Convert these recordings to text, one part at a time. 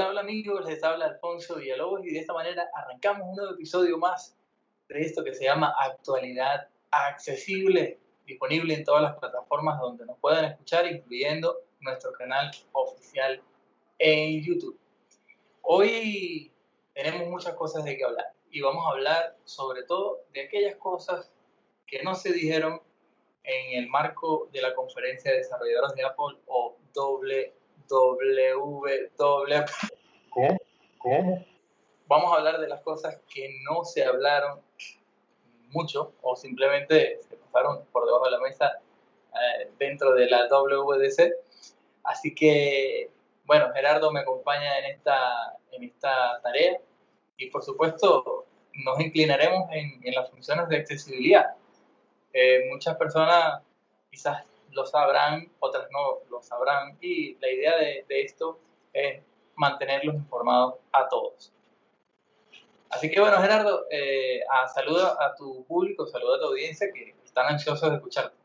Hola, hola amigos, les habla Alfonso Villalobos y de esta manera arrancamos un nuevo episodio más de esto que se llama Actualidad Accesible, disponible en todas las plataformas donde nos puedan escuchar, incluyendo nuestro canal oficial en YouTube. Hoy tenemos muchas cosas de qué hablar y vamos a hablar sobre todo de aquellas cosas que no se dijeron en el marco de la conferencia de desarrolladores de Apple o WWW. ¿Cómo? ¿Cómo? Vamos a hablar de las cosas que no se hablaron mucho o simplemente se pasaron por debajo de la mesa eh, dentro de la WWDC. Así que, bueno, Gerardo me acompaña en esta, en esta tarea y por supuesto nos inclinaremos en, en las funciones de accesibilidad. Eh, muchas personas quizás lo sabrán, otras no lo sabrán y la idea de, esto es mantenerlos informados a todos. Así que bueno, Gerardo, eh, a, saluda a tu público, saluda a tu audiencia que están ansiosos de escucharte.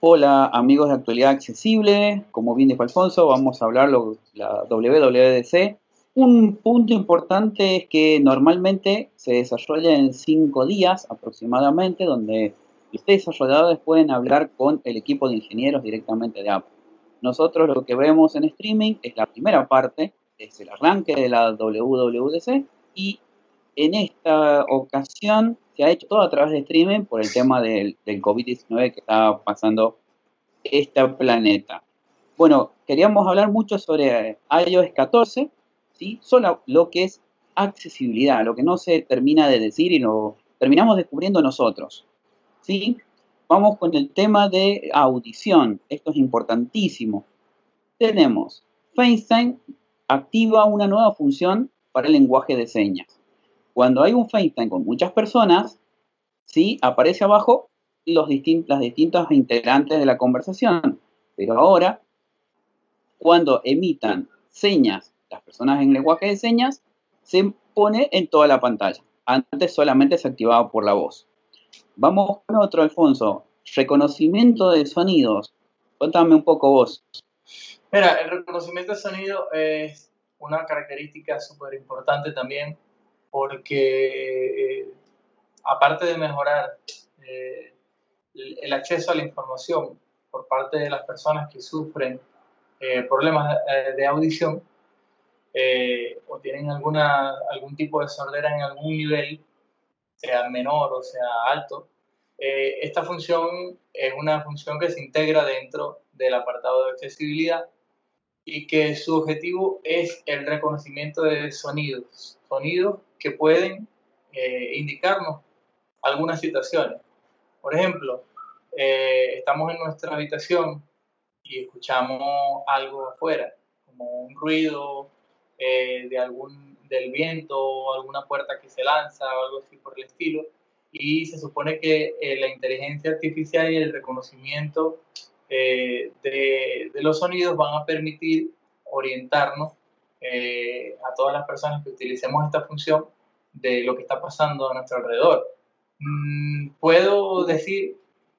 Hola amigos de Actualidad Accesible, como bien dijo Alfonso, vamos a hablar de la WWDC. Un punto importante es que normalmente se desarrolla en cinco días aproximadamente, donde los desarrolladores pueden hablar con el equipo de ingenieros directamente de Apple. Nosotros lo que vemos en streaming es la primera parte, es el arranque de la WWDC y en esta ocasión se ha hecho todo a través de streaming por el tema del, del COVID-19 que está pasando este planeta. Bueno, queríamos hablar mucho sobre iOS 14, ¿sí? Solo lo que es accesibilidad, lo que no se termina de decir y lo terminamos descubriendo nosotros, ¿sí? Vamos con el tema de audición, esto es importantísimo. Tenemos FaceTime activa una nueva función para el lenguaje de señas. Cuando hay un FaceTime con muchas personas, ¿sí? aparece abajo los las distintas integrantes de la conversación. Pero ahora, cuando emitan señas, las personas en lenguaje de señas, se pone en toda la pantalla. Antes solamente se activaba por la voz. Vamos con otro, Alfonso. Reconocimiento de sonidos. Cuéntame un poco vos. Mira, el reconocimiento de sonido es una característica súper importante también porque eh, aparte de mejorar eh, el acceso a la información por parte de las personas que sufren eh, problemas de audición o tienen alguna, algún tipo de sordera en algún nivel, sea menor o sea alto, esta función es una función que se integra dentro del apartado de accesibilidad y que su objetivo es el reconocimiento de sonidos, sonidos que pueden eh, indicarnos algunas situaciones. Por ejemplo, eh, estamos en nuestra habitación y escuchamos algo afuera, como un ruido eh, de algún, del viento o alguna puerta que se lanza o algo así por el estilo. Y se supone que la inteligencia artificial y el reconocimiento de, de, los sonidos van a permitir orientarnos eh, a todas las personas que utilicemos esta función de lo que está pasando a nuestro alrededor. Mm, puedo decir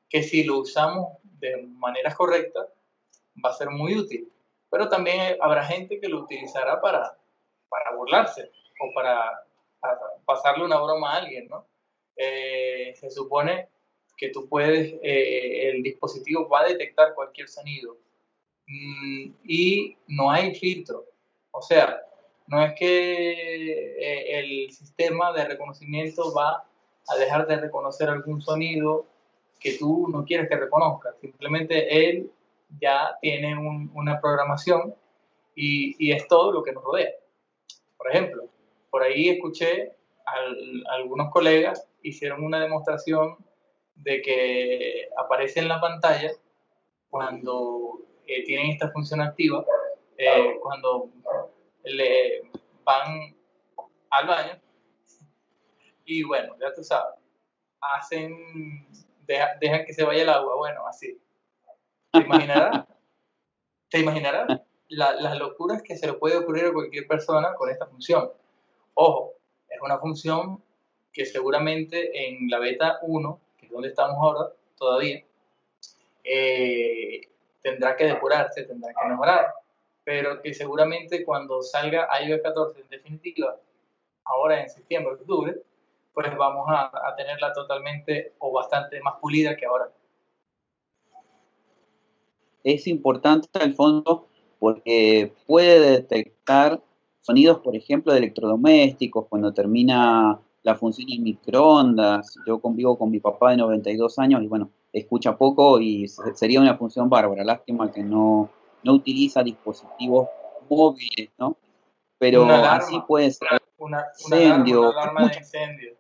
que si lo usamos de manera correcta, va a ser muy útil, pero también habrá gente que lo utilizará para, para burlarse o para, pasarle una broma a alguien, ¿no? Eh, se supone que tú puedes, eh, el dispositivo va a detectar cualquier sonido mm, y no hay filtro. O sea, no es que eh, el sistema de reconocimiento va a dejar de reconocer algún sonido que tú no quieres que reconozca. Simplemente él ya tiene una programación y, y, es todo lo que nos rodea. Por ejemplo, por ahí escuché a algunos colegas hicieron una demostración de que aparece en la pantalla cuando eh, tienen esta función activa, eh, cuando le van al baño y bueno, ya tú sabes, hacen, dejan que se vaya el agua, bueno, así. ¿Te imaginarás? ¿Te imaginarás las locuras que se le puede ocurrir a cualquier persona con esta función? Ojo, es una función que seguramente en la beta 1, que es donde estamos ahora todavía, eh, tendrá que depurarse, tendrá que mejorar pero que seguramente cuando salga iOS 14 en definitiva, ahora en septiembre, octubre, pues vamos a, a tenerla totalmente o bastante más pulida que ahora. Es importante, Alfonso, porque puede detectar sonidos, por ejemplo, de electrodomésticos, cuando termina la función en microondas. Yo convivo con mi papá de 92 años y bueno, escucha poco y sería una función bárbara. Lástima que no, no utiliza dispositivos móviles, ¿no? Pero así puede ser. Una, incendio. alarma de incendio.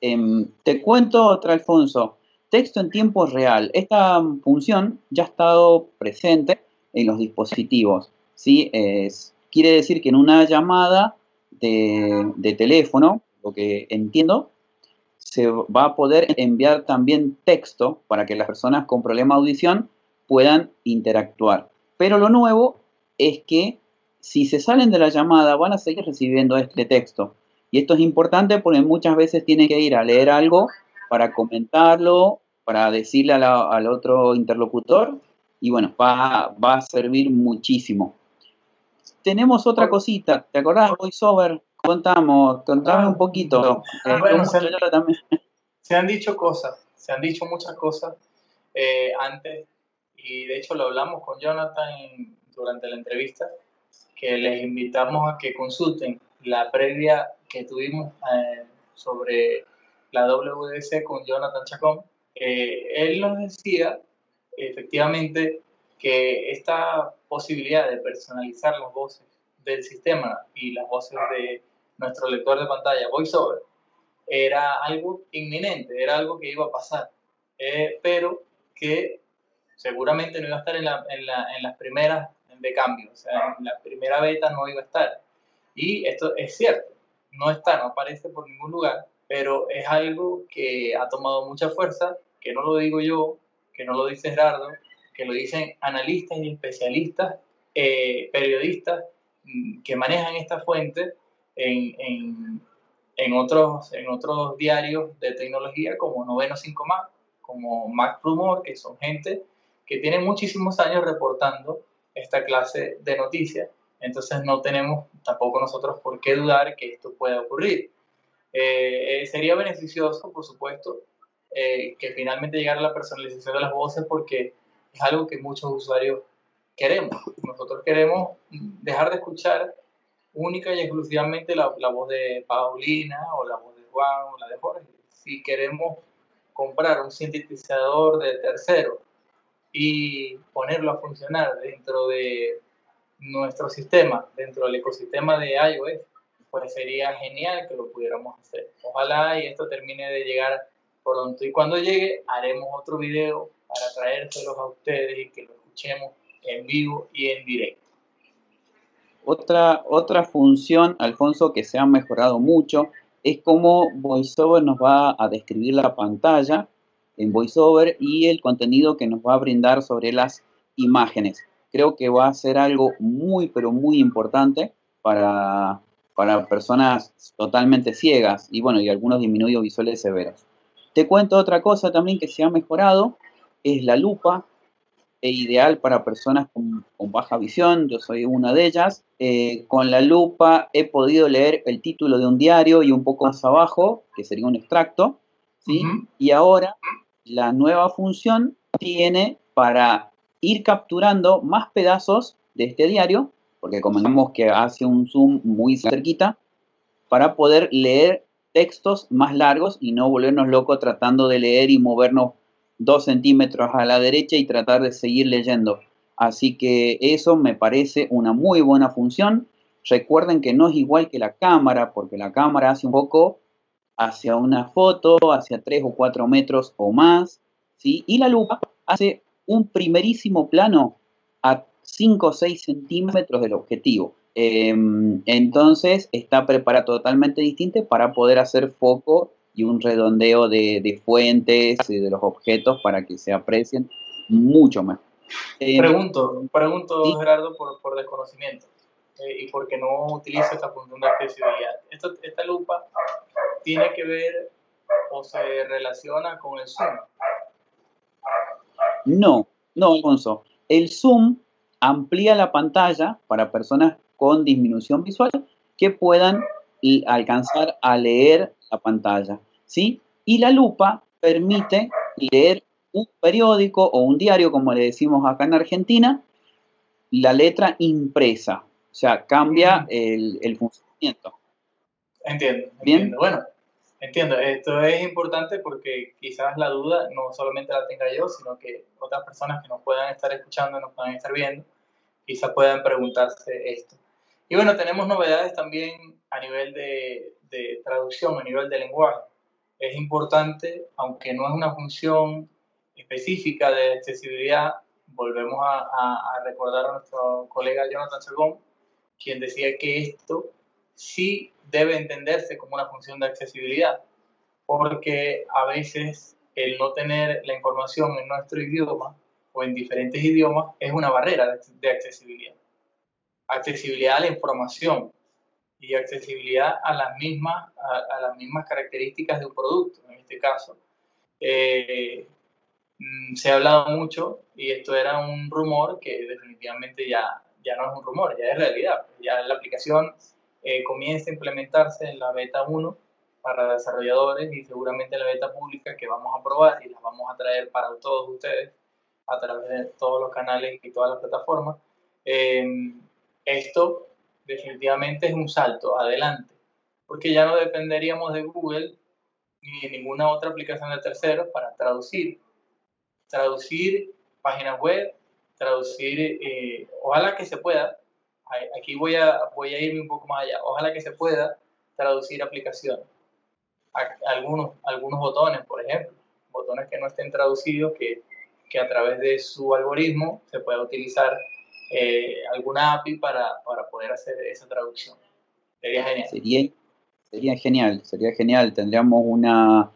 Em, te cuento otra, Alfonso. Texto en tiempo real. Esta función ya ha estado presente en los dispositivos. ¿sí? Es, quiere decir que en una llamada de, teléfono, lo que entiendo, se va a poder enviar también texto para que las personas con problema de audición puedan interactuar. Pero lo nuevo es que si se salen de la llamada van a seguir recibiendo este texto. Y esto es importante porque muchas veces tienen que ir a leer algo para comentarlo, para decirle al otro interlocutor. Y bueno, va, va a servir muchísimo tenemos otra cosita. ¿Te acordás, VoiceOver? Contamos, contame un poquito. Ah, se, han, dicho cosas, se han dicho muchas cosas eh, antes, y de hecho lo hablamos con Jonathan durante la entrevista, que les invitamos a que consulten la previa que tuvimos eh, sobre la WDC con Jonathan Chacón. él nos decía, efectivamente, que esta posibilidad de personalizar las voces del sistema y las voces de nuestro lector de pantalla, VoiceOver, era algo inminente, era algo que iba a pasar, eh, pero que seguramente no iba a estar en, en, las primeras de cambio, o sea, en la primera beta no iba a estar. Y esto es cierto, no está, no aparece por ningún lugar, pero es algo que ha tomado mucha fuerza, que no lo digo yo, que no lo dice Gerardo, que lo dicen analistas y especialistas, eh, periodistas mm, que manejan esta fuente en, en, otros, en otros diarios de tecnología como Noveno 5 Más, como Mac Rumor, que son gente que tiene muchísimos años reportando esta clase de noticias. Entonces no tenemos tampoco nosotros por qué dudar que esto pueda ocurrir. Eh, eh, sería beneficioso, por supuesto, que finalmente llegara la personalización de las voces porque es algo que muchos usuarios queremos. Nosotros queremos dejar de escuchar única y exclusivamente la, la, voz de Paulina o la voz de Juan o la de Jorge. Si queremos comprar un sintetizador de tercero y ponerlo a funcionar dentro de nuestro sistema, dentro del ecosistema de iOS, pues sería genial que lo pudiéramos hacer. Ojalá y esto termine de llegar pronto. Y cuando llegue, haremos otro video para traérselos a ustedes y que lo escuchemos en vivo y en directo. Otra, otra función, Alfonso, que se ha mejorado mucho es cómo VoiceOver nos va a describir la pantalla en VoiceOver y el contenido que nos va a brindar sobre las imágenes. Creo que va a ser algo muy, pero muy importante para, para personas totalmente ciegas y bueno, y algunos disminuidos visuales severos. Te cuento otra cosa también que se ha mejorado, es la lupa, es ideal para personas con, baja visión, yo soy una de ellas. Eh, con la lupa he podido leer el título de un diario y un poco más abajo, que sería un extracto, ¿sí? Y ahora la nueva función tiene para ir capturando más pedazos de este diario, porque como vemos que hace un zoom muy cerquita, para poder leer textos más largos y no volvernos locos tratando de leer y movernos dos centímetros a la derecha y tratar de seguir leyendo. Así que eso me parece una muy buena función. Recuerden que no es igual que la cámara, porque la cámara hace un poco hacia una foto, hacia 3 o 4 metros o más, ¿sí? Y la lupa hace un primerísimo plano a 5 o 6 centímetros del objetivo. Em, entonces está preparado totalmente distinto para poder hacer foco y un redondeo de, fuentes y de los objetos para que se aprecien mucho más. Eh, pregunto, pregunto Gerardo por, desconocimiento eh, y porque no utilizo esta función de accesibilidad. esta lupa tiene que ver o se relaciona con el zoom. No, no, Alfonso. El zoom amplía la pantalla para personas con disminución visual que puedan alcanzar a leer la pantalla, ¿sí? Y la lupa permite leer un periódico o un diario, como le decimos acá en Argentina, la letra impresa, o sea, cambia el, el funcionamiento. Entiendo, entiendo. Bueno, entiendo. Esto es importante porque quizás la duda no solamente la tenga yo, sino que otras personas que nos puedan estar escuchando, nos puedan estar viendo, quizás puedan preguntarse esto. Y bueno, tenemos novedades también a nivel de, traducción, a nivel de lenguaje. Es importante, aunque no es una función específica de accesibilidad, volvemos a recordar a nuestro colega Jonathan Segón, quien decía que esto sí debe entenderse como una función de accesibilidad, porque a veces el no tener la información en nuestro idioma o en diferentes idiomas es una barrera de accesibilidad. Accesibilidad a la información y accesibilidad a las mismas, a, las mismas características de un producto, en este caso. Eh, mm, se ha hablado mucho y esto era un rumor que definitivamente ya, ya no es un rumor, ya es realidad. Ya la aplicación eh, comienza a implementarse en la beta 1 para desarrolladores y seguramente en la beta pública que vamos a probar y las vamos a traer para todos ustedes a través de todos los canales y todas las plataformas. Em, esto definitivamente es un salto adelante, porque ya no dependeríamos de Google ni de ninguna otra aplicación de terceros para traducir. Traducir páginas web, traducir, eh, ojalá que se pueda, aquí voy a, voy a irme un poco más allá. Ojalá que se pueda traducir aplicaciones. Algunos, algunos botones, por ejemplo, botones que no estén traducidos, que, que a través de su algoritmo se pueda utilizar eh, alguna API para, para, poder hacer esa traducción. Sería genial. Sería, sería genial, sería genial. Tendríamos una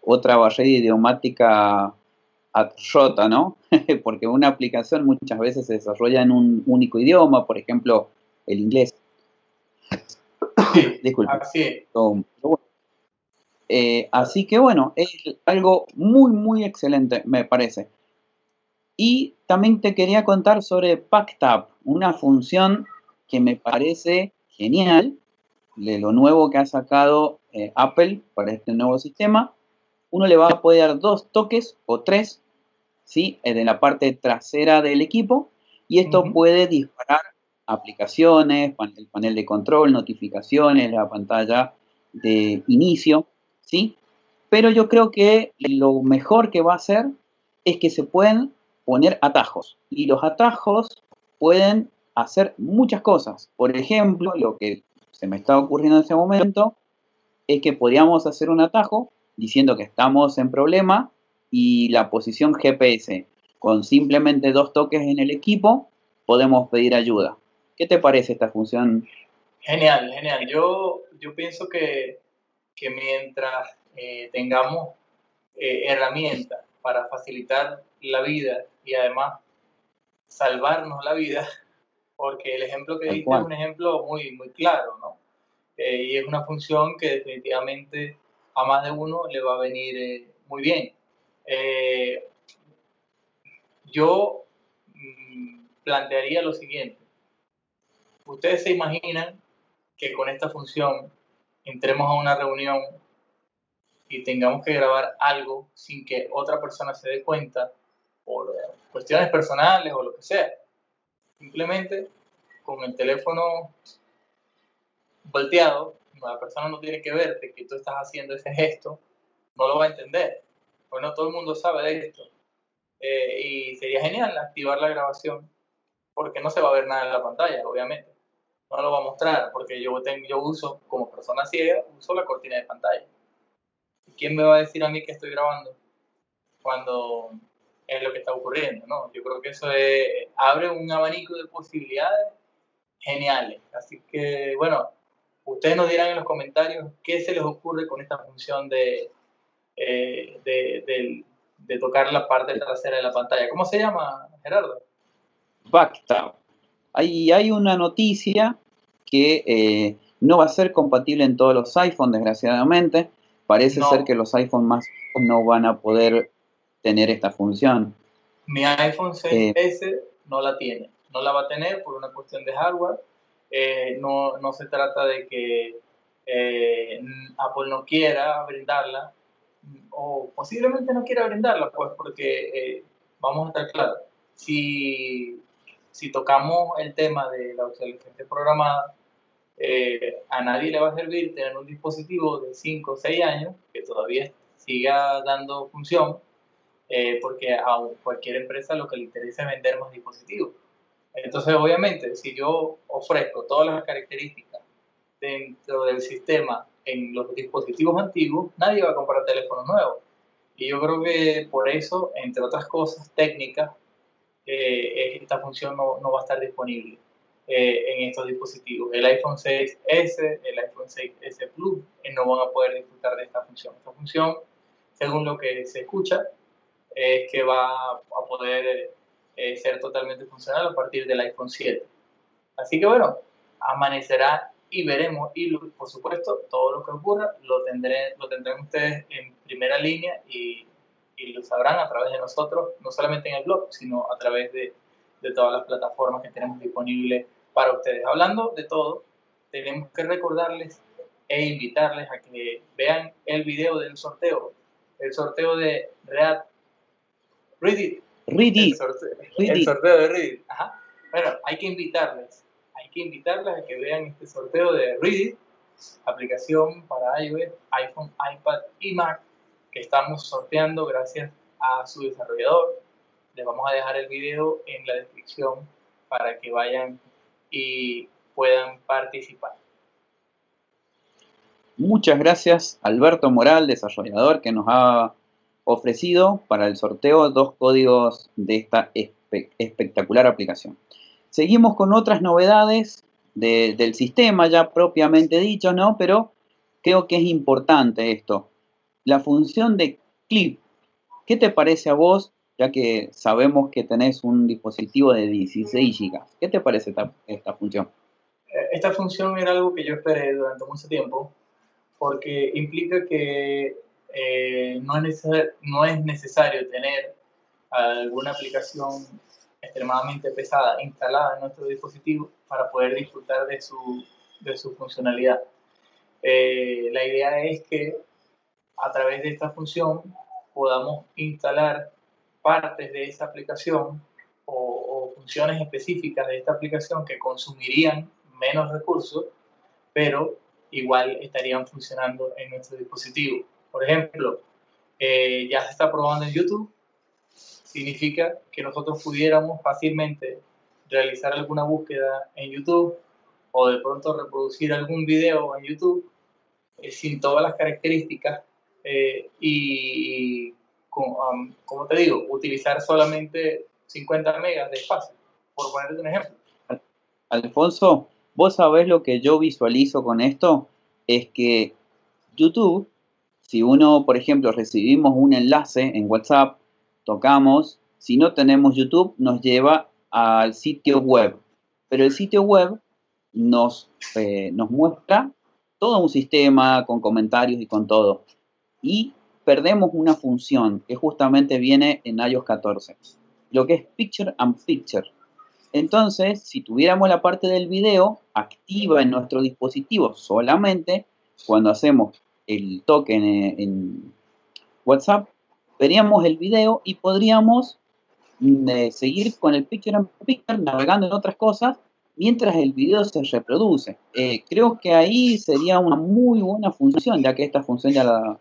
otra barrera idiomática Rota, ¿no? Porque una aplicación muchas veces se desarrolla en un único idioma, por ejemplo, el inglés. Disculpe. Así. Eh, así que bueno, es algo muy, muy excelente, me parece. Y también te quería contar sobre PackTab, una función que me parece genial de lo nuevo que ha sacado eh, Apple para este nuevo sistema. Uno le va a poder dar dos toques o tres ¿sí? en la parte trasera del equipo y esto puede disparar aplicaciones, el panel de control, notificaciones, la pantalla de inicio, ¿sí? Pero yo creo que lo mejor que va a hacer es que se pueden poner atajos y los atajos pueden hacer muchas cosas. Por ejemplo, lo que se me está ocurriendo en este momento es que podríamos hacer un atajo diciendo que estamos en problema y la posición GPS. Con simplemente dos toques en el equipo podemos pedir ayuda. ¿Qué te parece esta función? Genial, genial. Yo, yo pienso que, que mientras eh, tengamos eh, herramientas para facilitar la vida y además salvarnos la vida, porque el ejemplo que diste es un ejemplo muy, muy claro, ¿no? Eh, y es una función que definitivamente a más de uno le va a venir muy bien. Eh, yo mm, plantearía lo siguiente. Ustedes se imaginan que con esta función entremos a una reunión y tengamos que grabar algo sin que otra persona se dé cuenta por cuestiones personales o lo que sea. Simplemente con el teléfono volteado, la persona no tiene que verte que tú estás haciendo ese gesto, no lo va a entender. Bueno, todo el mundo sabe de esto. Eh, y sería genial activar la grabación, porque no se va a ver nada en la pantalla, obviamente. No lo va a mostrar, porque yo, tengo, yo uso, como persona ciega, uso la cortina de pantalla. ¿Y quién me va a decir a mí que estoy grabando cuando es lo que está ocurriendo? ¿no? Yo creo que eso abre un abanico de posibilidades geniales. Así que, bueno, ustedes nos dirán en los comentarios qué se les ocurre con esta función de eh, de, de, tocar la parte trasera de la pantalla. ¿Cómo se llama, Gerardo? Backtab. Ahí hay una noticia que eh, no va a ser compatible en todos los iPhones, desgraciadamente. Parece ser que los iPhones más no van a poder tener esta función. Mi iPhone 6S eh, no la tiene. no la va a tener por una cuestión de hardware. Eh, no, no, se trata de que eh, Apple no quiera brindarla o posiblemente no quiera brindarla, pues porque eh, vamos a estar claros, si, si tocamos el tema de la obsolescencia programada, a nadie le va a servir tener un dispositivo de 5 o 6 años que todavía siga dando función, porque a cualquier empresa lo que le interesa es vender más dispositivos. Entonces, obviamente, si yo ofrezco todas las características dentro del sistema en los dispositivos antiguos, nadie va a comprar teléfonos nuevos. Y yo creo que por eso, entre otras cosas técnicas, eh, esta función no, no, va a estar disponible eh, en estos dispositivos. El iPhone 6S, el iPhone 6S Plus eh, no van a poder disfrutar de esta función. Esta función, según lo que se escucha, es que va a poder eh, ser totalmente funcional a partir del iPhone 7. Así que bueno, amanecerá y veremos. Y por supuesto, todo lo que ocurra lo, tendré, lo tendrán ustedes en primera línea y, lo sabrán a través de nosotros, no solamente en el blog, sino a través de, de todas las plataformas que tenemos disponibles para ustedes. Hablando de todo, tenemos que recordarles e invitarles a que vean el video del sorteo, el sorteo de React Reddit Reddit. El sorteo, de Reddit. Ajá. Bueno, hay que invitarles. Hay que invitarles a que vean este sorteo de Reddit, aplicación para iOS, iPhone, iPad y Mac, que estamos sorteando gracias a su desarrollador. Les vamos a dejar el video en la descripción para que vayan y puedan participar. Muchas gracias, Alberto Moral, desarrollador, que nos ha ofrecido para el sorteo dos códigos de esta espectacular aplicación. Seguimos con otras novedades del sistema ya propiamente dicho, ¿no? Pero creo que es importante esto. La función de clip. ¿Qué te parece a vos, ya que sabemos que tenés un dispositivo de 16 GB? ¿Qué te parece esta, esta función? Eh, esta función era algo que yo esperé durante mucho tiempo, porque implica que eh, no, es necesario tener alguna aplicación extremadamente pesada instalada en nuestro dispositivo para poder disfrutar de su, de su funcionalidad. Eh, la idea es que a través de esta función podamos instalar partes de esa aplicación o, o funciones específicas de esta aplicación que consumirían menos recursos, pero igual estarían funcionando en nuestro dispositivo. Por ejemplo, eh, ya se está probando en YouTube, significa que nosotros pudiéramos fácilmente realizar alguna búsqueda en YouTube o de pronto reproducir algún video en YouTube eh, sin todas las características eh, y, como te digo, utilizar solamente 50 megas de espacio, por ponerte un ejemplo. Alfonso, vos sabés lo que yo visualizo con esto, es que YouTube si uno, por ejemplo, recibimos un enlace en WhatsApp, tocamos, si no tenemos YouTube, nos lleva al sitio web. Pero el sitio web nos, eh, muestra todo un sistema con comentarios y con todo. Y perdemos una función que justamente viene en iOS 14, lo que es Picture and Picture. Entonces, si tuviéramos la parte del video activa en nuestro dispositivo solamente cuando hacemos el token en, WhatsApp, veríamos el video y podríamos mm, eh, seguir con el picture and picture, navegando en otras cosas, mientras el video se reproduce. Eh, creo que ahí sería una muy buena función, ya que esta función ya la,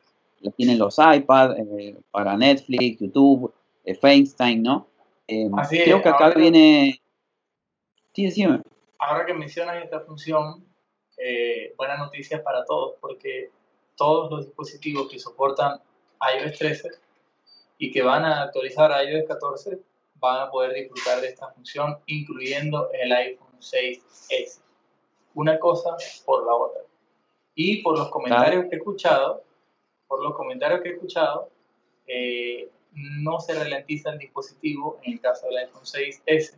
tienen los iPad, eh, para Netflix, YouTube, FaceTime, ¿no? creo que acá viene... Sí, decime. Ahora que mencionas esta función, buenas noticias para todos, porque todos los dispositivos que soportan iOS 13 y que van a actualizar a iOS 14 van a poder disfrutar de esta función, incluyendo el iPhone 6S. Una cosa por la otra. Y por los comentarios que he escuchado, por los comentarios que he escuchado, eh, no se ralentiza el dispositivo en el caso del iPhone 6S.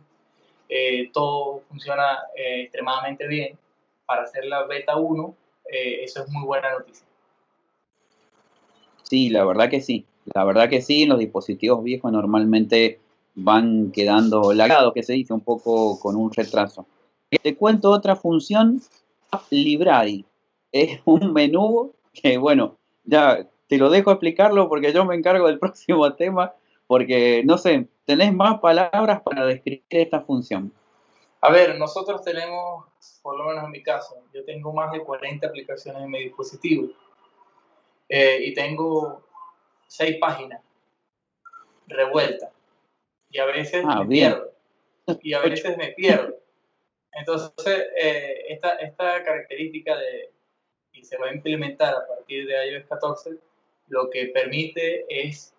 Eh, todo funciona eh, extremadamente bien. Para hacer la beta 1, eso es muy buena noticia. Sí, la verdad que sí. La verdad que sí, los dispositivos viejos normalmente van quedando lagados, que se dice un poco con un retraso. Te cuento otra función, Library. Es un menú que, bueno, ya te lo dejo explicarlo porque yo me encargo del próximo tema, porque, no sé, tenés más palabras para describir esta función. A ver, nosotros tenemos, por lo menos en mi caso, yo tengo más de 40 aplicaciones en mi dispositivo eh, y tengo seis páginas revueltas. Y a veces ah, me pierdo. Y a veces me pierdo. Entonces, eh, esta, esta característica de, y se va a implementar a partir de iOS 14, lo que permite es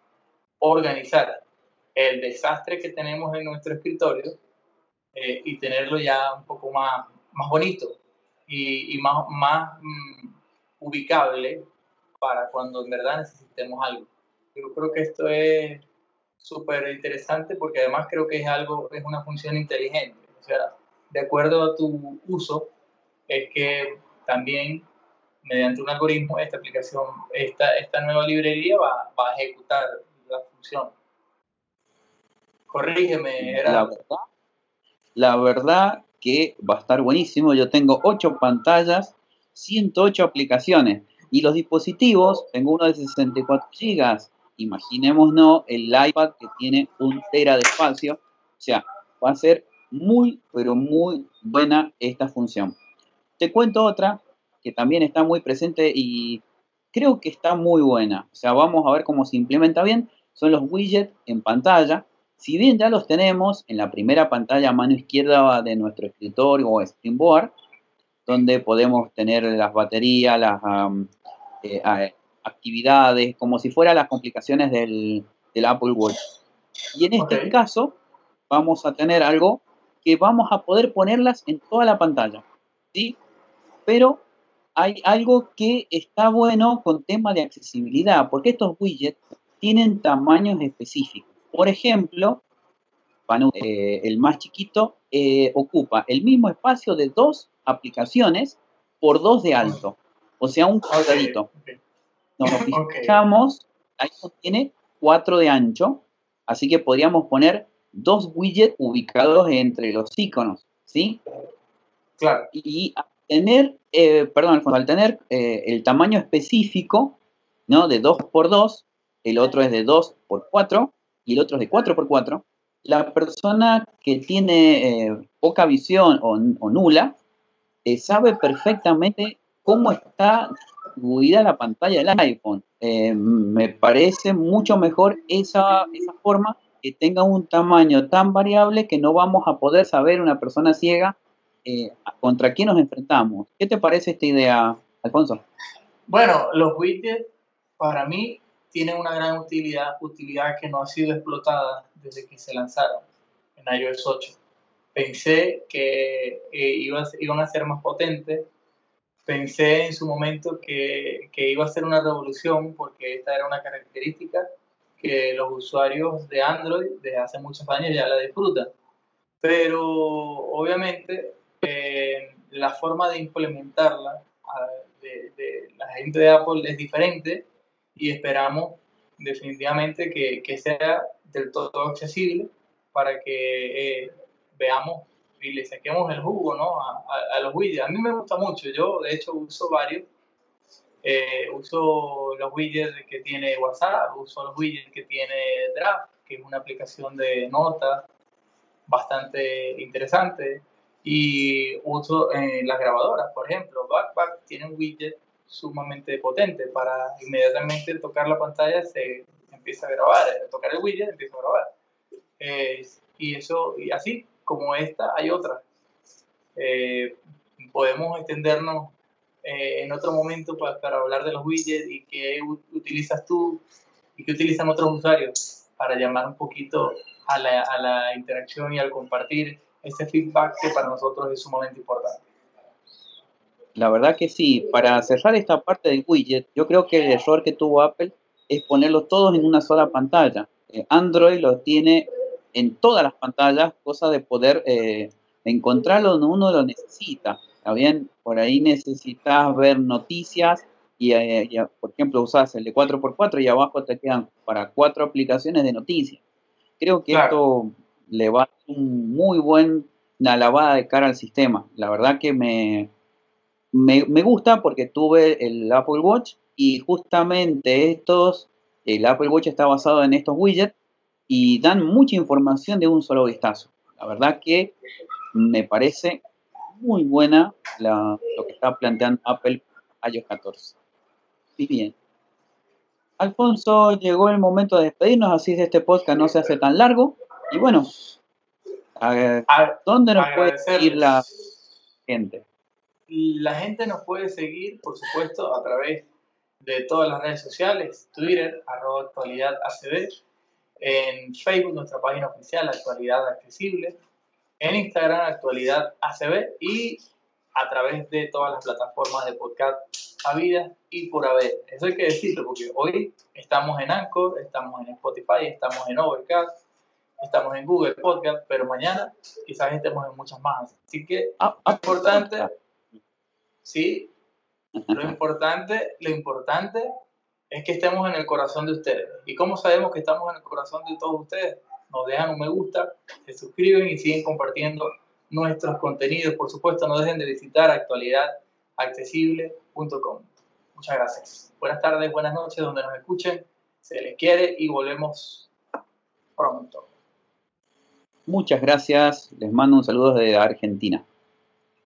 organizar el desastre que tenemos en nuestro escritorio eh, y tenerlo ya un poco más, más bonito y, más, más mm, ubicable para cuando en verdad necesitemos algo. Yo creo que esto es súper interesante porque además creo que es algo, es una función inteligente. O sea, de acuerdo a tu uso, es que también mediante un algoritmo esta aplicación, esta, esta nueva librería va, va a ejecutar la función. Corrígeme, era... La verdad, la verdad que va a estar buenísimo. Yo tengo 8 pantallas, 108 aplicaciones. Y los dispositivos, tengo uno de 64 GB. Imaginémonos el iPad que tiene un tera de espacio. O sea, va a ser muy, pero muy buena esta función. Te cuento otra que también está muy presente y creo que está muy buena. O sea, vamos a ver cómo se implementa bien. Son los widgets en pantalla. Si bien ya los tenemos en la primera pantalla a mano izquierda de nuestro escritorio o Springboard, donde podemos tener las baterías, las eh, actividades, como si fueran las complicaciones del, Apple Watch. Y en este caso vamos a tener algo que vamos a poder ponerlas en toda la pantalla. ¿sí? Pero hay algo que está bueno con tema de accesibilidad, porque estos widgets tienen tamaños específicos. Por ejemplo, eh, el más chiquito eh, ocupa el mismo espacio de dos aplicaciones por dos de alto, o sea, un cuadradito. Nos fijamos, iPhone tiene cuatro de ancho, así que podríamos poner dos widgets ubicados entre los iconos, ¿sí? Claro. Y al tener, eh, perdón, al tener el tamaño específico, ¿no? De 2 por 2, el otro es de 2 por 4, y el otro es de 4x4, la persona que tiene eh, poca visión o, nula eh, sabe perfectamente cómo está distribuida la pantalla del iPhone. Eh, me parece mucho mejor esa, forma que tenga un tamaño tan variable que no vamos a poder saber una persona ciega contra quién nos enfrentamos. ¿Qué te parece esta idea, Alfonso? Bueno, los widgets para mí tiene una gran utilidad, utilidad que no ha sido explotada desde que se lanzaron en iOS 8. Pensé que eh, iban a ser más potentes, pensé en su momento que, que iba a ser una revolución porque esta era una característica que los usuarios de Android desde hace muchos años ya la disfrutan. Pero obviamente eh, la forma de implementarla de, de, la gente de Apple es diferente y esperamos definitivamente que, que sea del todo accesible para que eh, veamos y le saquemos el jugo ¿no? a, a, los widgets. A mí me gusta mucho, yo de hecho uso varios. Eh, uso los widgets que tiene WhatsApp, uso los widgets que tiene Draft, que es una aplicación de notas bastante interesante. Y uso eh, las grabadoras, por ejemplo, Backpack tiene un widget sumamente potente para inmediatamente tocar la pantalla se empieza a grabar, tocar el widget empieza a grabar. y eso, y así como esta, hay otras. Eh, podemos extendernos eh, en otro momento para, para, hablar de los widgets y qué utilizas tú y qué utilizan otros usuarios para llamar un poquito a la, a la interacción y al compartir ese feedback que para nosotros es sumamente importante. La verdad que sí. Para cerrar esta parte del widget, yo creo que el error que tuvo Apple es ponerlos todos en una sola pantalla. Eh, Android lo tiene en todas las pantallas, cosa de poder eh, encontrarlo donde uno lo necesita. ¿Está bien? Por ahí necesitas ver noticias y, eh, por ejemplo, usas el de 4x4 y abajo te quedan para cuatro aplicaciones de noticias. creo que esto le va a dar un muy buen una lavada de cara al sistema. La verdad que me, me, me, gusta porque tuve el Apple Watch y justamente estos, el Apple Watch está basado en estos widgets y dan mucha información de un solo vistazo. La verdad que me parece muy buena lo que está planteando Apple iOS 14. Y bien. Alfonso, llegó el momento de despedirnos, así de este podcast no se hace tan largo. Y bueno, ¿dónde nos puede seguir la gente? La gente nos puede seguir, por supuesto, a través de todas las redes sociales, Twitter, arroba actualidad ACB, en Facebook, nuestra página oficial, Actualidad Accesible, en Instagram, Actualidad ACB y a través de todas las plataformas de podcast a vida y por haber. Eso hay que decirlo porque hoy estamos en Anchor, estamos en Spotify, estamos en Overcast, estamos en Google Podcast, pero mañana quizás estemos en muchas más. Así que ah, lo importante, sí, lo importante, lo importante es que estemos en el corazón de ustedes. ¿Y cómo sabemos que estamos en el corazón de todos ustedes? Nos dejan un me gusta, se suscriben y siguen compartiendo nuestros contenidos. Por supuesto, no dejen de visitar actualidadaccesible.com. Muchas gracias. Buenas tardes, buenas noches, donde nos escuchen. Se les quiere y volvemos pronto. Muchas gracias. Les mando un saludo desde Argentina.